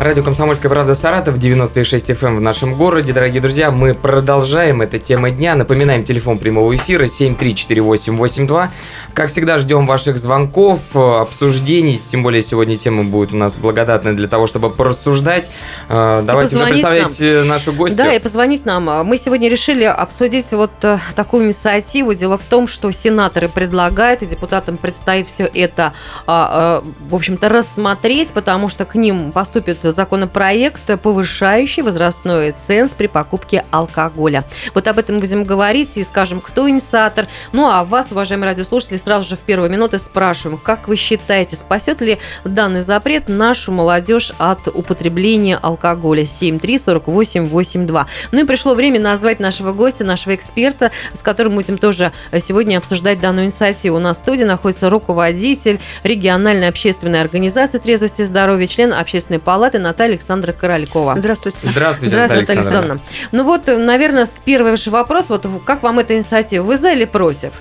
Радио «Комсомольская правда» Саратов, 96 FM эм в нашем городе. Дорогие друзья, мы продолжаем. Это тема дня. Напоминаем, телефон прямого эфира 7348882. Как всегда, ждем ваших звонков, обсуждений. Тем более, сегодня тема будет у нас благодатная для того, чтобы порассуждать. Э, давайте уже представлять нам. Э, нашу гостью. Да, и позвонить нам. Мы сегодня решили обсудить вот э, такую инициативу. Дело в том, что сенаторы предлагают, и депутатам предстоит все это, а, в общем-то, рассмотреть, потому что к ним поступит законопроект, повышающий возрастной ценз при покупке алкоголя. Вот об этом будем говорить и скажем, кто инициатор. Ну а вас, уважаемые радиослушатели, сразу же в первые минуты спрашиваем, как вы считаете, спасет ли данный запрет нашу молодежь от употребления алкоголя? 7348882. Ну и пришло время назвать нашего гостя, нашего эксперта, с которым будем тоже сегодня обсуждать данную инициативу. У нас в студии находится руководитель региональной общественной организации трезвости и здоровья, член общественной палаты адвоката Наталья Александра Королькова. Здравствуйте. Здравствуйте, Здравствуйте Наталья Александровна. Ну вот, наверное, первый же вопрос, вот как вам эта инициатива? Вы за или против?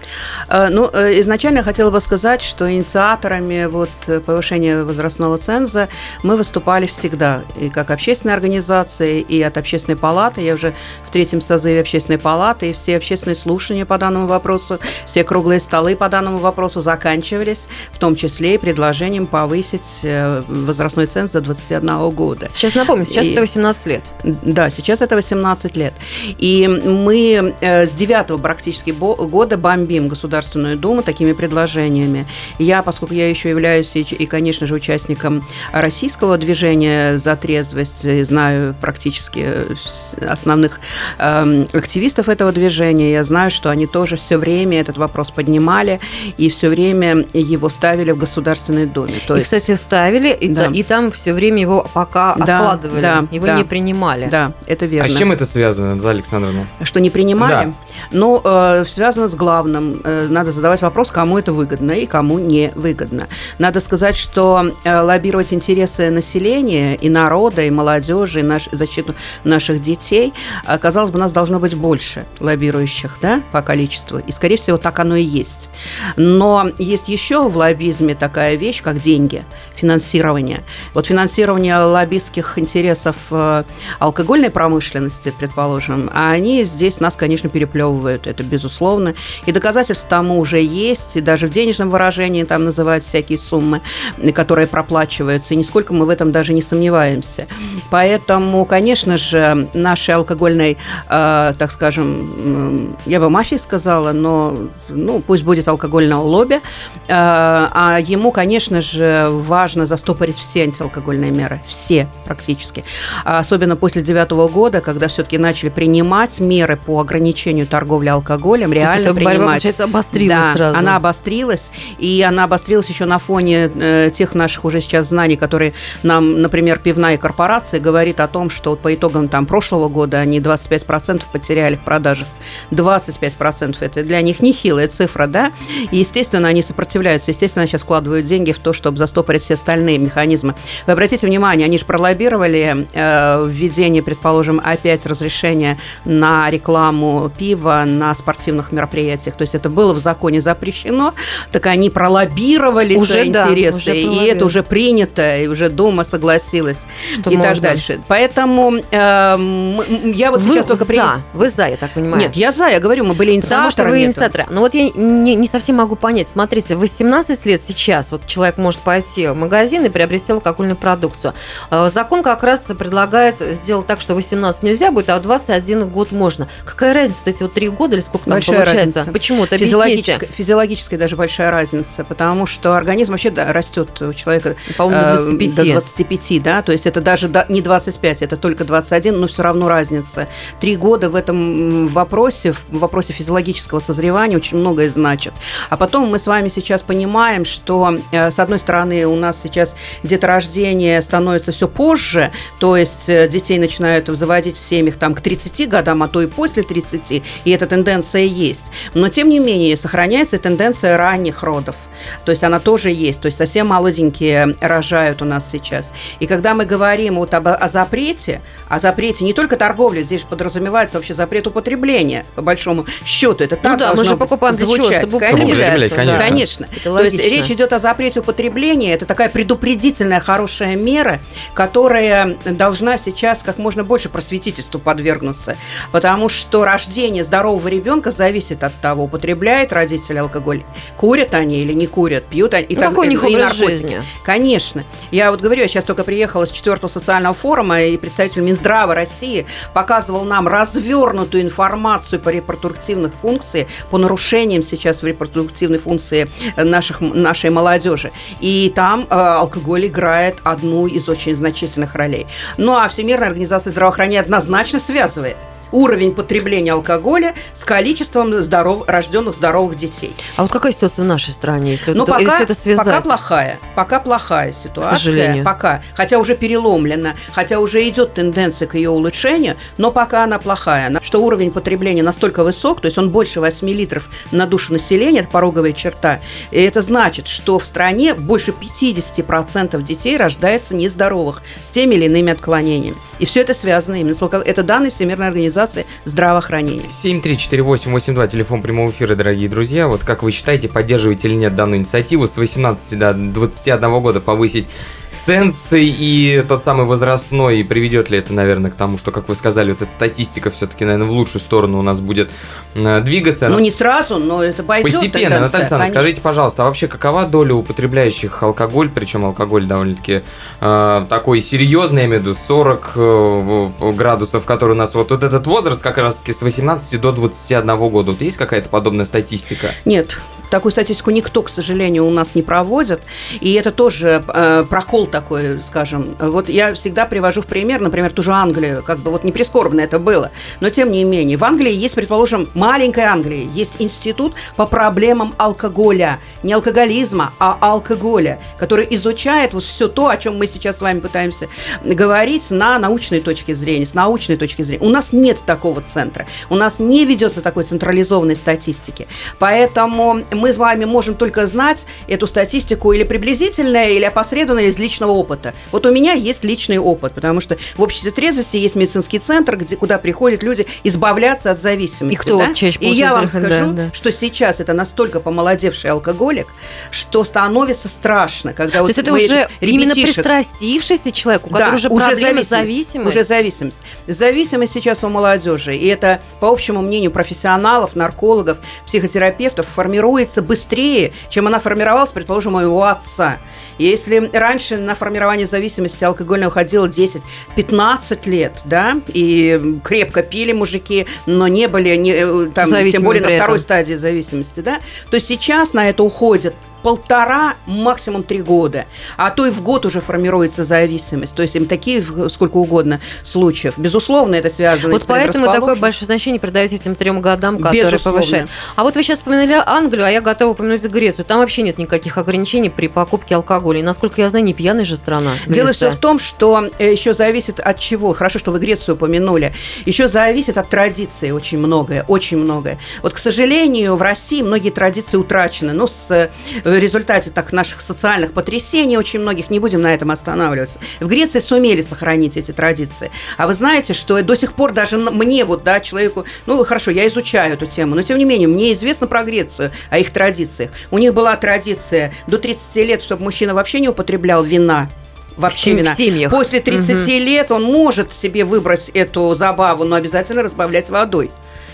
Э, ну, э, изначально я хотела бы сказать, что инициаторами вот повышения возрастного ценза мы выступали всегда, и как общественная организация, и от общественной палаты. Я уже в третьем созыве общественной палаты, и все общественные слушания по данному вопросу, все круглые столы по данному вопросу заканчивались, в том числе и предложением повысить э, возрастной ценз до 21 года. Сейчас напомню, сейчас и, это 18 лет. Да, сейчас это 18 лет. И мы э, с 9 практически года бомбим Государственную Думу такими предложениями. Я, поскольку я еще являюсь и, и конечно же, участником российского движения за трезвость, знаю практически основных э, активистов этого движения, я знаю, что они тоже все время этот вопрос поднимали и все время его ставили в Государственной Думе. То и, есть... кстати, ставили, и, да. и там все время его пока да, откладывали, да, его да, не принимали. Да, это верно. А с чем это связано, Наталья Александровна? Что не принимали? Да. Ну, э, связано с главным. Э, надо задавать вопрос, кому это выгодно и кому не выгодно. Надо сказать, что э, лоббировать интересы населения и народа, и молодежи, и наш, защиту наших детей, э, казалось бы, нас должно быть больше лоббирующих, да, по количеству. И, скорее всего, так оно и есть. Но есть еще в лоббизме такая вещь, как деньги, финансирование. Вот финансирование лоббистских интересов э, алкогольной промышленности, предположим, а они здесь нас, конечно, переплевывают, это безусловно. И доказательств тому уже есть, и даже в денежном выражении там называют всякие суммы, которые проплачиваются, и нисколько мы в этом даже не сомневаемся. Поэтому, конечно же, нашей алкогольной, э, так скажем, я бы мафии сказала, но ну, пусть будет алкогольного лобби, э, а ему, конечно же, важно застопорить все антиалкогольные меры все практически. Особенно после девятого года, когда все-таки начали принимать меры по ограничению торговли алкоголем, реально принимать. Борьба, получается, обострилась да, сразу. она обострилась, и она обострилась еще на фоне э, тех наших уже сейчас знаний, которые нам, например, пивная корпорация говорит о том, что вот по итогам там прошлого года они 25% потеряли в продажах. 25% это для них нехилая цифра, да? И, естественно, они сопротивляются, естественно, сейчас вкладывают деньги в то, чтобы застопорить все остальные механизмы. Вы обратите внимание, они же пролоббировали э, введение, предположим, опять разрешения на рекламу пива на спортивных мероприятиях. То есть это было в законе запрещено, так они пролоббировали уже, свои да, интересы, уже и это уже принято, и уже Дума согласилась Что и можно. так дальше. Поэтому э, я вот вы сейчас только... за, при... вы за, я так понимаю. Нет, я за, я говорю, мы были инициаторами. Потому что вы инициаторы. Но вот я не, не совсем могу понять. Смотрите, 18 лет сейчас вот человек может пойти в магазин и приобрести алкогольную продукцию. Э, закон как раз предлагает сделать так, что 18 нельзя будет, а в 21 год можно. Какая разница, вот эти вот три года или сколько там большая получается? Разница. Почему? Это физиологическая, физиологическая даже большая разница, потому что организм вообще да, растет у человека По-моему, до 25. Э, до 25, да, то есть это даже не 25, это только 21, но все равно разница. Три года в этом вопросе, в вопросе физиологического созревания очень многое значит. А потом мы с вами сейчас понимаем, что, э, с одной стороны, у нас нас сейчас деторождение становится все позже, то есть э, детей начинают заводить в семьях там к 30 годам, а то и после 30, и эта тенденция есть. Но, тем не менее, сохраняется тенденция ранних родов. То есть она тоже есть. То есть совсем молоденькие рожают у нас сейчас. И когда мы говорим вот об, о запрете, о запрете не только торговли, здесь подразумевается вообще запрет употребления, по большому счету. Это Ну так да, мы же покупаем для чего? звучать. Чтобы Конечно. конечно. Конечно. Это То есть речь идет о запрете употребления. Это такая предупредительная хорошая мера, которая должна сейчас как можно больше просветительству подвергнуться. Потому что рождение здорового ребенка зависит от того, употребляет родитель алкоголь, курят они или не курят, пьют они. И Ну, так- какой у них и образ наркотики. жизни? Конечно. Я вот говорю, я сейчас только приехала с четвертого социального форума, и представитель Минздрава России показывал нам развернутую информацию по репродуктивных функциях, по нарушениям сейчас в репродуктивной функции наших, нашей молодежи. И там э, алкоголь играет одну из очень значительных ролей. Ну а Всемирная организация здравоохранения однозначно связывает уровень потребления алкоголя с количеством здоров... рожденных здоровых детей. А вот какая ситуация в нашей стране, если, Но вот это, пока, если это связать? пока плохая, пока плохая ситуация, сожалению. пока, хотя уже переломлена, хотя уже идет тенденция к ее улучшению, но пока она плохая, что уровень потребления настолько высок, то есть он больше 8 литров на душу населения, это пороговая черта, и это значит, что в стране больше 50% детей рождается нездоровых с теми или иными отклонениями. И все это связано именно с алкоголем. Это данные Всемирной организации здравоохранения. 7373882, телефон прямого эфира, дорогие друзья. Вот как вы считаете, поддерживаете или нет данную инициативу с 18 до 21 года повысить ценсы и тот самый возрастной, и приведет ли это, наверное, к тому, что, как вы сказали, вот эта статистика все-таки, наверное, в лучшую сторону у нас будет э, двигаться. Ну, не сразу, но это пойдет. Постепенно, Наталья Александровна, скажите, пожалуйста, а вообще какова доля употребляющих алкоголь, причем алкоголь довольно-таки э, такой серьезный, я имею в виду 40 э, градусов, который у нас вот, вот этот возраст как раз-таки с 18 до 21 года. Вот есть какая-то подобная статистика? Нет, такую статистику никто, к сожалению, у нас не проводит. И это тоже э, прокол такой, скажем. Вот я всегда привожу в пример, например, ту же Англию. Как бы вот не прискорбно это было. Но тем не менее, в Англии есть, предположим, маленькой Англии, есть институт по проблемам алкоголя. Не алкоголизма, а алкоголя, который изучает вот все то, о чем мы сейчас с вами пытаемся говорить на научной точке зрения, с научной точки зрения. У нас нет такого центра. У нас не ведется такой централизованной статистики. Поэтому мы с вами можем только знать эту статистику или приблизительно, или опосредованно из личного опыта. Вот у меня есть личный опыт, потому что в обществе трезвости есть медицинский центр, где, куда приходят люди избавляться от зависимости. И кто да? чаще И я вам получает, да, скажу, да. что сейчас это настолько помолодевший алкоголик, что становится страшно, когда То вот есть это уже этих именно ребятишек- пристрастившийся человек, у да, которого уже проблемы зависимость, зависимость. Уже зависимость. Зависимость сейчас у молодежи. И это, по общему мнению профессионалов, наркологов, психотерапевтов, формируется быстрее, чем она формировалась, предположим, у моего отца. Если раньше на формирование зависимости алкогольного уходило 10-15 лет, да, и крепко пили мужики, но не были, не, э, там, Зависимы тем более на при этом. второй стадии зависимости, да, то сейчас на это уходит полтора, максимум три года. А то и в год уже формируется зависимость. То есть им такие сколько угодно случаев. Безусловно, это связано Вот с поэтому такое большое значение придаете этим трем годам, которые Безусловно. повышают. А вот вы сейчас вспоминали Англию, а я готова упомянуть Грецию. Там вообще нет никаких ограничений при покупке алкоголя. И, насколько я знаю, не пьяная же страна. Дело Греция. все в том, что э, еще зависит от чего. Хорошо, что вы Грецию упомянули. Еще зависит от традиции очень многое, очень многое. Вот, к сожалению, в России многие традиции утрачены. Но с, э, в результате так, наших социальных потрясений очень многих, не будем на этом останавливаться. В Греции сумели сохранить эти традиции. А вы знаете, что до сих пор даже мне, вот, да, человеку, ну, хорошо, я изучаю эту тему, но, тем не менее, мне известно про Грецию, о их традициях. У них была традиция до 30 лет, чтобы мужчина вообще не употреблял вина. Вообще вина. в семьях. После 30 лет он может себе выбрать эту забаву, но обязательно разбавлять водой.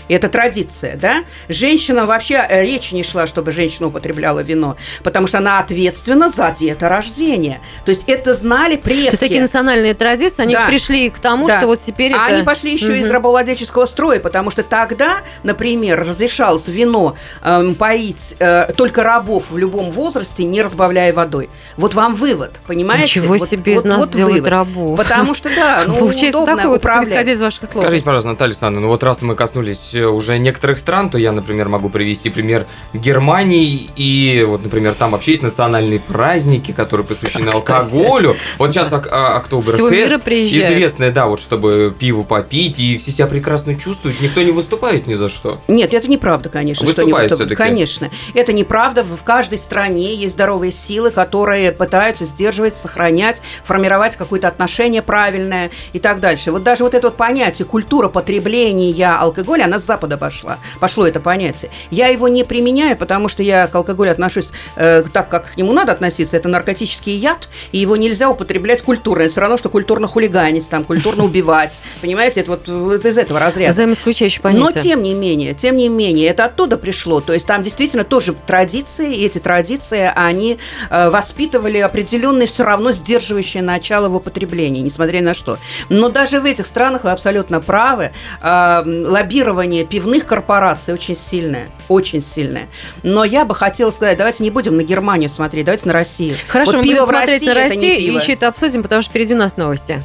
И Это традиция, да? Женщина вообще э, речи не шла, чтобы женщина употребляла вино, потому что она ответственна за деторождение. То есть это знали предки. То есть такие национальные традиции, они Да. пришли к тому, Да. что вот теперь А это... они пошли еще из Мгм. рабовладельческого строя, потому что тогда, например, разрешалось вино эм, поить э, только рабов в любом возрасте, не разбавляя водой. Вот вам вывод, понимаете? Ничего Вот- себе, вот- из нас вот делают вывод. рабов. Потому что, да, ну, Получается удобно такой вот, исходя из ваших слов. Скажите, пожалуйста, Наталья Александровна, ну вот раз мы коснулись брать э, уже некоторых стран, то я, например, могу привести пример Германии, и вот, например, там вообще есть национальные праздники, которые посвящены Кстати. алкоголю. Вот сейчас а, Октоберфест, известное, да, вот чтобы пиво попить, и все себя прекрасно чувствуют, никто не выступает ни за что. Нет, это неправда, конечно. что не Выступает выступ-. Конечно. Это неправда. В каждой стране есть здоровые силы, которые пытаются сдерживать, сохранять, формировать какое-то отношение правильное и так дальше. Вот даже вот это вот понятие культура потребления алкоголя, она с Запада пошла. Пошло это понятие. Я его не применяю, потому что я к алкоголю отношусь э, так, как к нему надо относиться. Это наркотический яд, и его нельзя употреблять культурно. Это все равно, что культурно хулиганить, там, культурно убивать. Понимаете, это вот, вот из этого разряда. Взаимоисключающие Но понятия. тем не менее, тем не менее, это оттуда пришло. То есть там действительно тоже традиции, и эти традиции, они э, воспитывали определенные все равно сдерживающие начало в употреблении, несмотря ни на что. Но даже в этих странах вы абсолютно правы. э, лоббирование пивных корпораций очень сильное, очень сильное. Но я бы хотела сказать, давайте не будем на Германию смотреть, давайте на Россию. Хорошо, Вот мы пиво будем в смотреть России на Россию и еще это обсудим, потому что впереди у нас новости.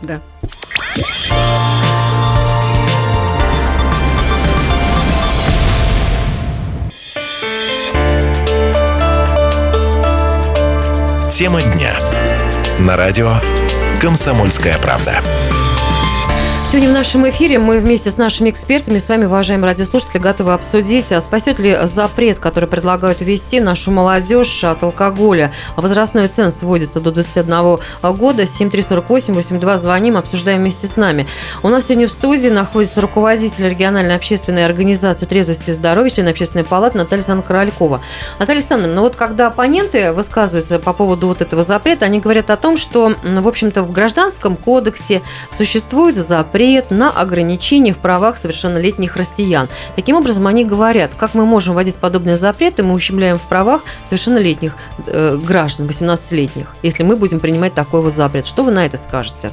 Да. Тема дня. На радио «Комсомольская правда». Сегодня в нашем эфире мы вместе с нашими экспертами, с вами, уважаемые радиослушатели, готовы обсудить, а спасет ли запрет, который предлагают ввести нашу молодежь от алкоголя. Возрастной ценз вводится до 21 года. 7348-82 звоним, обсуждаем вместе с нами. У нас сегодня в студии находится руководитель региональной общественной организации трезвости и здоровья, член общественной палаты Наталья Александровна Королькова. Наталья Александровна, ну вот когда оппоненты высказываются по поводу вот этого запрета, они говорят о том, что, в общем-то, в Гражданском кодексе существует запрет на ограничение в правах совершеннолетних россиян. Таким образом, они говорят, как мы можем вводить подобные запреты, мы ущемляем в правах совершеннолетних э, граждан, 18-летних, если мы будем принимать такой вот запрет. Что вы на это скажете?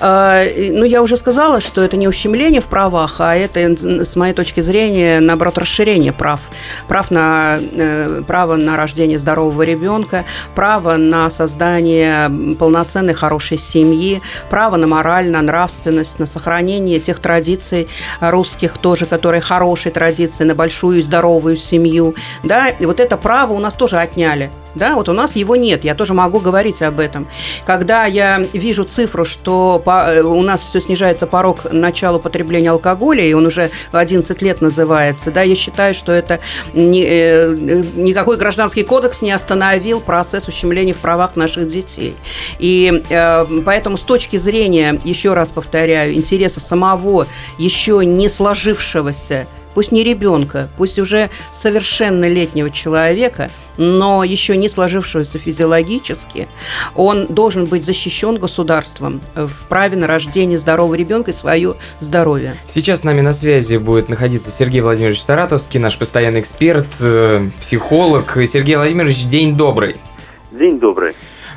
И, Ну, я уже сказала, что это не ущемление в правах, а это, с моей точки зрения, наоборот, расширение прав. Прав на, э, право на рождение здорового ребенка, право на создание полноценной, хорошей семьи, право на мораль, на нравственность, на сохранение тех традиций русских тоже, которые хорошие традиции, на большую и здоровую семью. Да? И вот это право у нас тоже отняли. Да, вот у нас его нет, я тоже могу говорить об этом. Когда я вижу цифру, что по- э, у нас все снижается порог начала употребления алкоголя, и он уже 11 лет называется, да, я считаю, что это не- э, э, никакой гражданский кодекс не остановил процесс ущемления в правах наших детей. И поэтому с точки зрения, еще раз повторяю, интереса самого еще не сложившегося пусть не ребенка, пусть уже совершеннолетнего человека, но еще не сложившегося физиологически, он должен быть защищен государством в праве на рождение здорового ребенка и свое здоровье. Сейчас с нами на связи будет находиться Сергей Владимирович Саратовский, наш постоянный эксперт, э, психолог. Сергей Владимирович, день добрый. День добрый.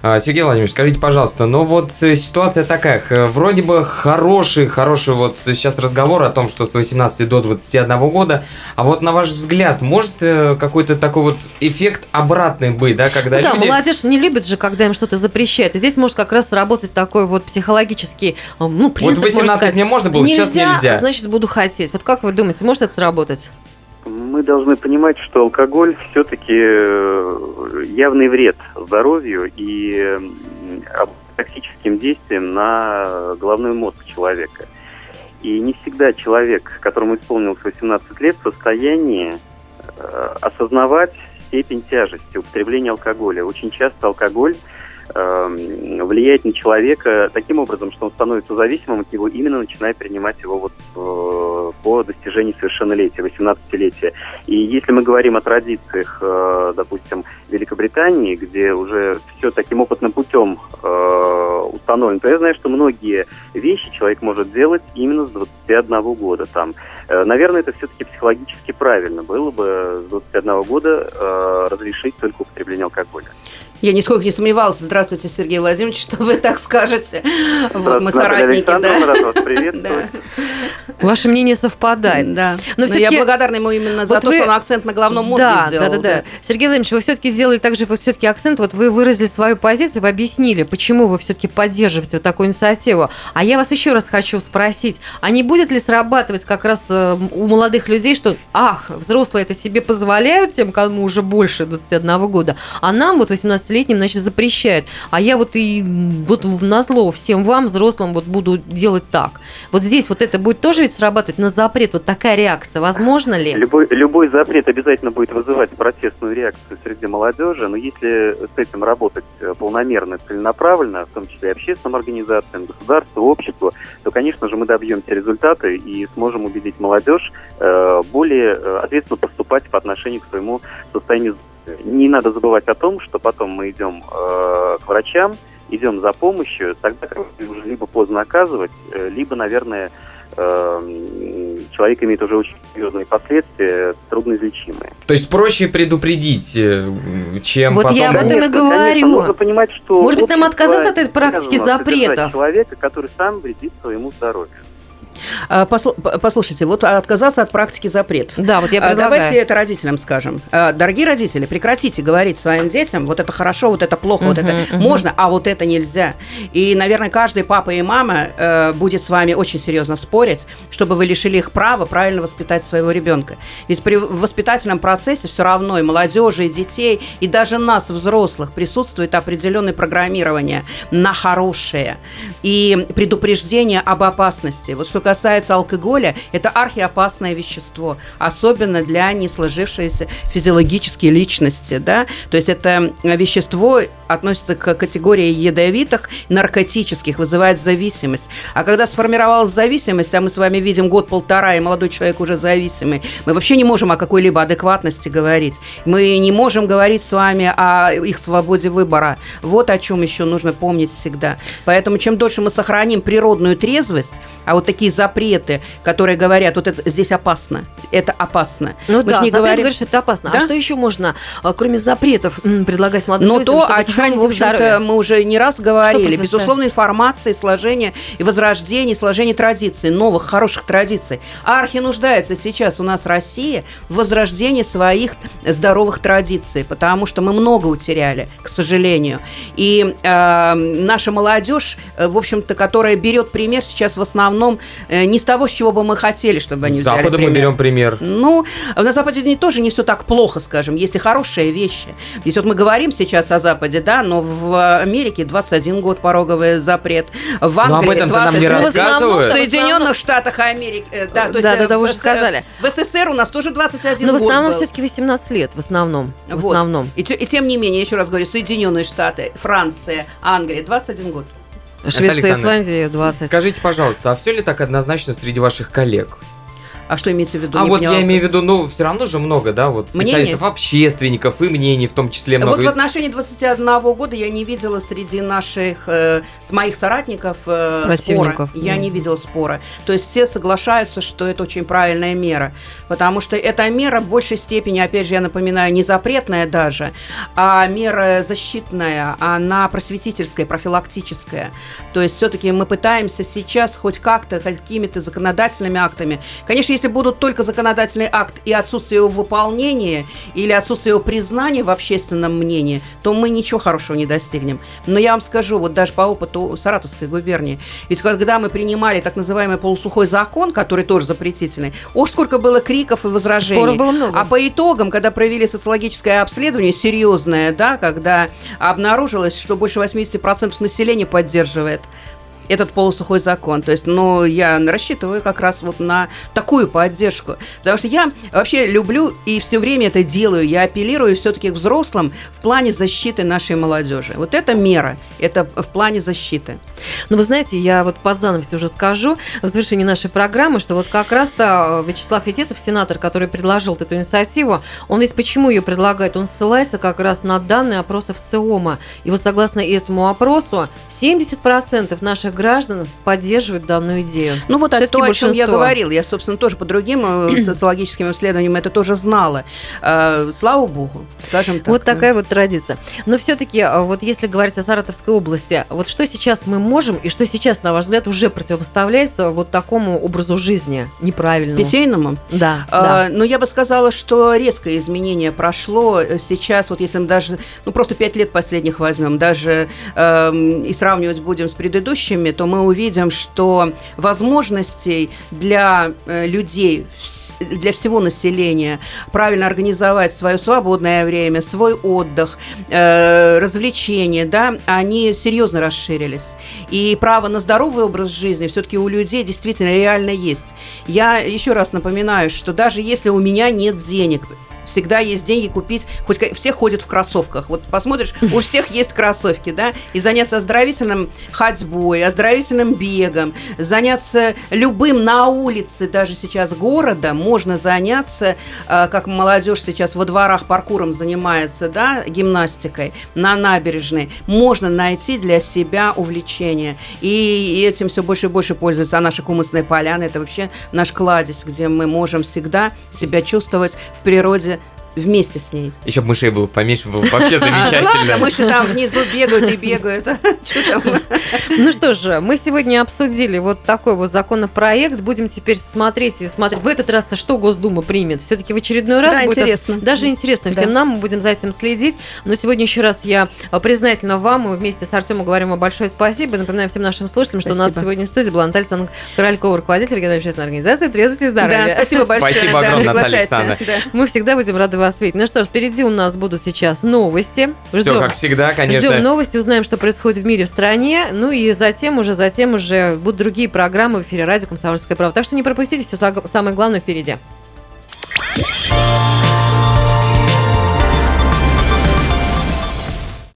А, Сергей Владимирович, скажите, пожалуйста, ну вот э, ситуация такая, вроде бы хороший, хороший вот сейчас разговор о том, что с 18 до 21 года, а вот на ваш взгляд, может э, какой-то такой вот эффект обратный быть, да, когда Ну да, люди... молодежь не любит же, когда им что-то запрещают. И здесь может как раз работать такой вот психологический, э, ну, Вот принцип, в можно 18 сказать. мне можно было, сейчас нельзя. значит, буду хотеть. Вот как вы думаете, может это сработать? Мы должны понимать, что алкоголь все-таки явный вред здоровью и э, токсическим действием на головной мозг человека. И не всегда человек, которому исполнилось 18 лет, в состоянии э, осознавать степень тяжести употребления алкоголя. Очень часто алкоголь э, влияет на человека таким образом, что он становится зависимым от него, именно начиная принимать его вот э, по достижении совершеннолетия, 18-летия. И если мы говорим о традициях, э, допустим, Великобритании, где уже все таким опытным путем э, установлено, то я знаю, что многие вещи человек может делать именно с 21 года. Там, наверное, это все-таки психологически правильно было бы с 21 года разрешить только употребление алкоголя. Я нисколько не сомневалась. Здравствуйте, Сергей Владимирович, что вы так скажете. Вот мы соратники, да. рад вас приветствовать. Ваше мнение совпадает. Да. Но Но я благодарна ему именно за Вот то, вы- что он акцент на головном мозге да, сделал. да, да, да. Сергей Владимирович, вы все-таки сделали также вот все-таки акцент, вот вы выразили свою позицию, вы объяснили, почему вы все-таки поддерживаете вот такую инициативу. А я вас еще раз хочу спросить, а не будет ли срабатывать как раз э, у молодых людей, что, ах, взрослые это себе позволяют, тем, кому уже больше 21 года, а нам вот 18-летним, значит, запрещают. А я вот и вот назло всем вам, взрослым, вот буду делать так. Вот здесь вот это будет тоже ведь срабатывать на запрет, вот такая реакция, возможно ли? Любой, любой запрет обязательно будет вызывать протестную реакцию среди молодежи, но если с этим работать э, полномерно, целенаправленно, в том числе общественным организациям, государству, обществу, то, конечно же, мы добьемся результата и сможем убедить молодежь э, более э, ответственно поступать по отношению к своему состоянию. Не надо забывать о том, что потом мы идем э, к врачам, идем за помощью, тогда как уже либо поздно оказывать, э, либо, наверное, э, человек имеет уже очень серьезные последствия, трудноизлечимые. То есть проще предупредить, э, чем Вот потом... я об этом и Конечно, конечно, говорю. нужно понимать, что Может быть, нам отказаться от этой практики запретов? человека, который сам вредит своему здоровью. А, Послушайте, вот отказаться от практики запретов. Да, вот я А, предлагаю. Давайте это родителям скажем. А, Дорогие родители, прекратите говорить своим детям, вот это хорошо, вот это плохо, вот это можно, а вот это нельзя. И, наверное, каждый папа и мама э, будет с вами очень серьезно спорить, чтобы вы лишили их права правильно воспитать своего ребенка. Ведь при воспитательном процессе все равно и молодежи, и детей, и даже нас, взрослых, присутствует определенное программирование на хорошее и предупреждение об опасности. Вот что касается алкоголя, это архиопасное вещество, особенно для не сложившейся физиологической личности, да, то есть это вещество относится к категории ядовитых, наркотических, вызывает зависимость. А когда сформировалась зависимость, а мы с вами видим год-полтора, и молодой человек уже зависимый, мы вообще не можем о какой-либо адекватности говорить. Мы не можем говорить с вами о их свободе выбора. Вот о чем еще нужно помнить всегда. Поэтому чем дольше мы сохраним природную трезвость, а вот такие запреты, которые говорят, вот это здесь опасно, это опасно. Ну Мы да, не говорим- говорит, что это опасно. Да? А что еще можно, а, кроме запретов, предлагать молодым Но людям, то, чтобы о чем, в общем-то, мы уже не раз говорили, безусловно, информация, сложение и возрождение, сложение традиций, новых, хороших традиций. Архи нуждается сейчас у нас Россия в возрождении своих здоровых традиций, потому что мы много утеряли, к сожалению. И э, наша молодежь, э, в общем-то, которая берет пример сейчас в основном э, не с того, с чего бы мы хотели, чтобы они С взяли Запада мы пример. берем пример. Ну, на Западе не тоже не все так плохо, скажем. Есть и хорошие вещи. Если вот мы говорим сейчас о Западе, да, но в Америке 21 год пороговый запрет. В Но об Англии этом-то нам не 20. Ну, в рассказывают. В Соединенных Штатах Америки, э, да, то есть, Да, э, да, да, в вы уже сказали. В СССР у нас тоже 21 Но Ну, в год основном был. все-таки 18 лет, в основном. В Вот. основном. И, и тем не менее, еще раз говорю, Соединенные Штаты, Франция, Англия, 21 год. Швеция, Исландия 20. Скажите, пожалуйста, а все ли так однозначно среди ваших коллег? А что имеется в виду? а Не вот поняла. я имею в виду, ну, все равно же много, да, вот специалистов, Мнений? общественников и мнений в том числе много. Вот в отношении 21 года я не видела среди наших, э, с моих соратников э, Противников. спора. Я не видела спора. То есть все соглашаются, что это очень правильная мера. Потому что эта мера в большей степени, опять же, я напоминаю, не запретная даже, а мера защитная, она просветительская, профилактическая. То есть все-таки мы пытаемся сейчас хоть как-то, какими-то законодательными актами. Конечно, если будут только законодательный акт и отсутствие его выполнения или отсутствие его признания в общественном мнении, то мы ничего хорошего не достигнем. Но я вам скажу, вот даже по опыту Саратовской губернии, ведь когда мы принимали так называемый полусухой закон, который тоже запретительный, уж сколько было криков и возражений. Споров было много. А по итогам, когда провели социологическое обследование, серьезное, да, когда обнаружилось, что больше 80% населения поддерживает этот полусухой закон. То есть, ну, я рассчитываю как раз вот на такую поддержку. Потому что я вообще люблю и все время это делаю. Я апеллирую все-таки к взрослым в плане защиты нашей молодежи. Вот это мера. Это в плане защиты. Ну, вы знаете, я вот под занавес уже скажу в завершении нашей программы, что вот как раз-то Вячеслав Фетесов, сенатор, который предложил вот эту инициативу, он ведь почему ее предлагает? Он ссылается как раз на данные опросов ЦИОМа. И вот согласно этому опросу, 70% наших граждан поддерживают данную идею? Ну вот это то, о чем я говорил. Я, собственно, тоже по другим э, социологическим исследованиям это тоже знала. Э, Слава богу, скажем так. Вот такая вот традиция. Но все-таки, вот если говорить о Саратовской области, вот что сейчас мы можем и что сейчас, на ваш взгляд, уже противопоставляется вот такому образу жизни неправильному? Питейному? Да, А, да. Ну, я бы сказала, что резкое изменение прошло. Э, Сейчас, вот если мы даже, ну, просто пять лет последних возьмем, даже эм, и сравнивать будем с предыдущими, то мы увидим, что возможностей для э, людей для всего населения правильно организовать свое свободное время, свой отдых, э, развлечения, да, они серьезно расширились. И право на здоровый образ жизни все-таки у людей действительно реально есть. Я еще раз напоминаю, что даже если у меня нет денег, всегда есть деньги купить, хоть все ходят в кроссовках. Вот посмотришь, у всех есть кроссовки, да, и заняться оздоровительным ходьбой, оздоровительным бегом, заняться любым на улице, даже сейчас города, можно заняться, э, как молодежь сейчас во дворах паркуром занимается, да, гимнастикой, на набережной, можно найти для себя увлечение. И, этим все больше и больше пользуются. А наша кумысная поляна – это вообще наш кладезь, где мы можем всегда себя чувствовать в природе вместе с ней. Еще бы мышей было поменьше, было бы вообще Ладно, замечательно. мыши там внизу бегают и бегают. Ну что же, мы сегодня обсудили вот такой вот законопроект. Будем теперь смотреть и смотреть. В этот раз-то что Госдума примет? Все-таки в очередной раз будет интересно. даже интересно всем нам. Мы будем за этим следить. Но сегодня еще раз я а, признательна вам. Мы вместе с Артемом говорим вам большое спасибо. Напоминаем всем нашим слушателям, что у нас сегодня в студии была Наталья Александровна Королькова, руководитель региональной общественной организации «Трезвость и здоровье». Да, спасибо большое. Спасибо огромное, Наталья. Александровна. Мы всегда будем рады вас видеть. Ну что ж, впереди у нас будут сейчас новости. Все Ждем. как всегда, Ждем конечно. новости, узнаем, что происходит в мире, в стране. Ну и затем уже, затем уже будут другие программы в эфире радио «Комсомольская правда». Так что не пропустите, все самое главное впереди.